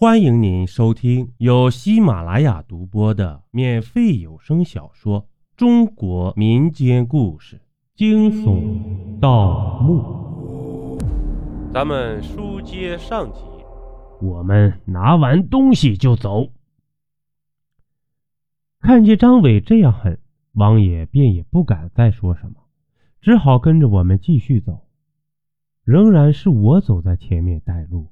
欢迎您收听由喜马拉雅独播的免费有声小说《中国民间故事：惊悚盗墓》。咱们书接上集，我们拿完东西就走。看见张伟这样狠，王爷便也不敢再说什么，只好跟着我们继续走。仍然是我走在前面带路。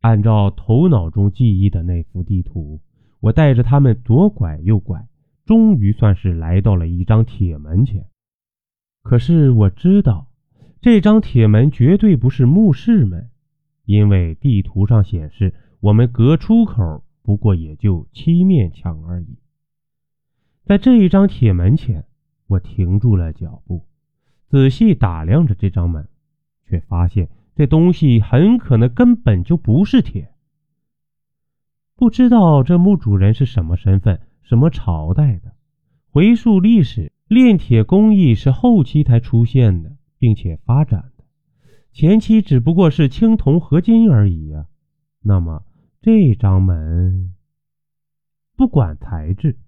按照头脑中记忆的那幅地图，我带着他们左拐右拐，终于算是来到了一张铁门前。可是我知道，这张铁门绝对不是墓室门，因为地图上显示我们隔出口不过也就七面墙而已。在这一张铁门前，我停住了脚步，仔细打量着这张门，却发现。这东西很可能根本就不是铁。不知道这墓主人是什么身份、什么朝代的。回溯历史，炼铁工艺是后期才出现的，并且发展的，前期只不过是青铜合金而已呀。那么这张门，不管材质，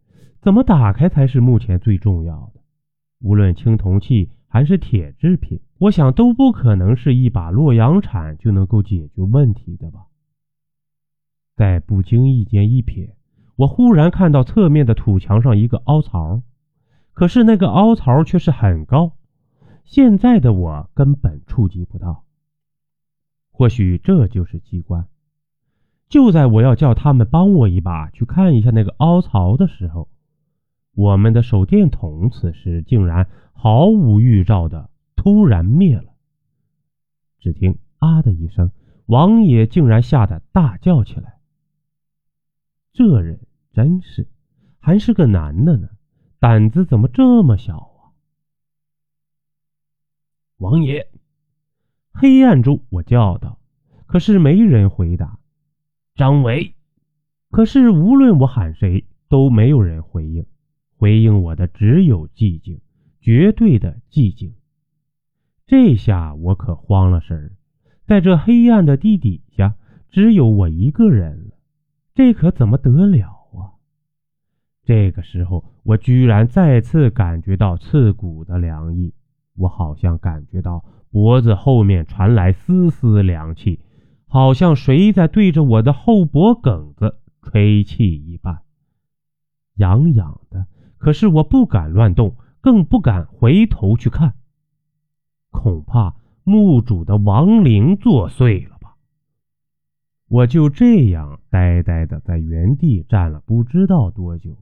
怎么打开才是目前最重要的。无论青铜器还是铁制品。我想都不可能是一把洛阳铲就能够解决问题的吧。在不经意间一瞥，我忽然看到侧面的土墙上一个凹槽，可是那个凹槽却是很高，现在的我根本触及不到。或许这就是机关。就在我要叫他们帮我一把去看一下那个凹槽的时候，我们的手电筒此时竟然毫无预兆的。突然灭了。只听“啊”的一声，王爷竟然吓得大叫起来。这人真是，还是个男的呢，胆子怎么这么小啊？王爷，黑暗中我叫道，可是没人回答。张伟，可是无论我喊谁，都没有人回应。回应我的只有寂静，绝对的寂静。这下我可慌了神，在这黑暗的地底下，只有我一个人了，这可怎么得了啊？这个时候，我居然再次感觉到刺骨的凉意，我好像感觉到脖子后面传来丝丝凉气，好像谁在对着我的后脖梗子吹气一般，痒痒的。可是我不敢乱动，更不敢回头去看。恐怕墓主的亡灵作祟了吧？我就这样呆呆的在原地站了不知道多久，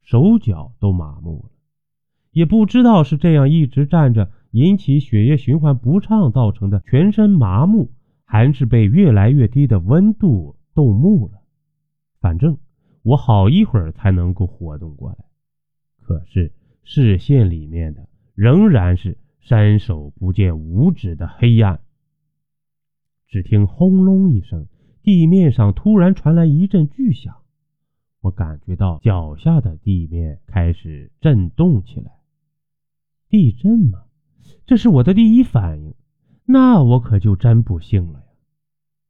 手脚都麻木了，也不知道是这样一直站着引起血液循环不畅造成的全身麻木，还是被越来越低的温度冻木了。反正我好一会儿才能够活动过来，可是视线里面的仍然是。伸手不见五指的黑暗。只听轰隆一声，地面上突然传来一阵巨响，我感觉到脚下的地面开始震动起来。地震吗？这是我的第一反应，那我可就真不幸了呀。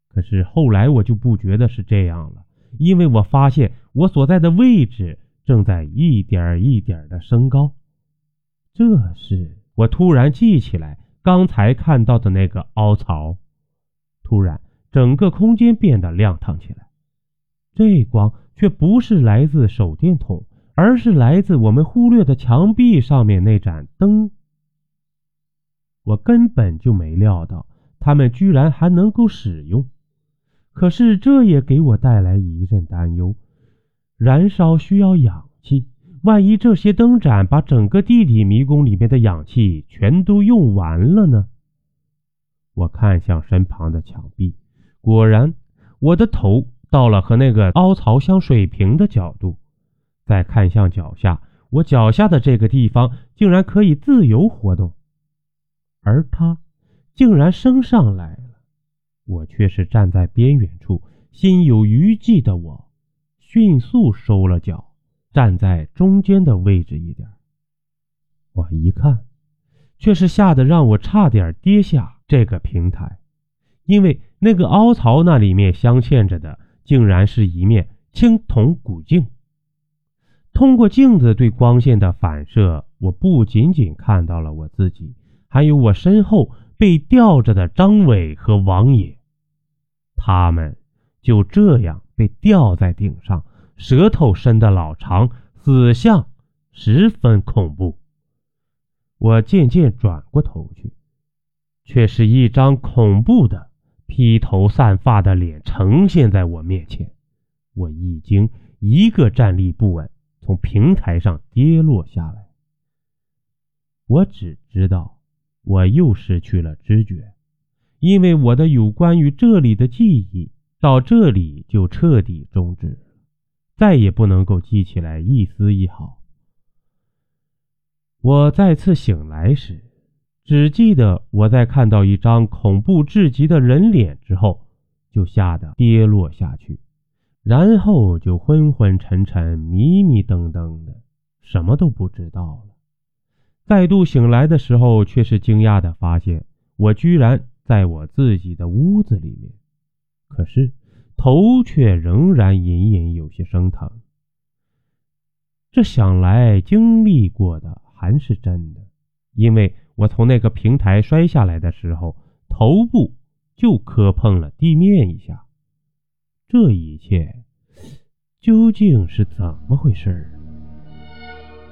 可是后来我就不觉得是这样了，因为我发现我所在的位置正在一点一点的升高。这时。我突然记起来刚才看到的那个凹槽，突然整个空间变得亮堂起来。这光却不是来自手电筒，而是来自我们忽略的墙壁上面那盏灯。我根本就没料到他们居然还能够使用，可是这也给我带来一阵担忧：燃烧需要氧气。万一这些灯盏把整个地底迷宫里面的氧气全都用完了呢？我看向身旁的墙壁，果然，我的头到了和那个凹槽相水平的角度。再看向脚下，我脚下的这个地方竟然可以自由活动，而它竟然升上来了。我却是站在边缘处，心有余悸的我，迅速收了脚。站在中间的位置一点，我一看，却是吓得让我差点跌下这个平台，因为那个凹槽那里面镶嵌着的竟然是一面青铜古镜。通过镜子对光线的反射，我不仅仅看到了我自己，还有我身后被吊着的张伟和王野。他们就这样被吊在顶上，舌头伸得老长，死相十分恐怖。我渐渐转过头去，却是一张恐怖的。披头散发的脸呈现在我面前，我一惊，一个站立不稳，从平台上跌落下来。我只知道，我又失去了知觉，因为我的有关于这里的记忆到这里就彻底终止，再也不能够记起来一丝一毫。我再次醒来时。只记得我在看到一张恐怖至极的人脸之后，就吓得跌落下去，然后就昏昏沉沉、迷迷瞪瞪的，什么都不知道了。再度醒来的时候，却是惊讶的发现，我居然在我自己的屋子里面，可是头却仍然隐隐有些生疼。这想来经历过的还是真的，因为。我从那个平台摔下来的时候，头部就磕碰了地面一下。这一切究竟是怎么回事？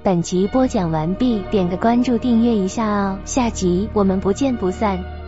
本集播讲完毕，点个关注，订阅一下哦，下集我们不见不散。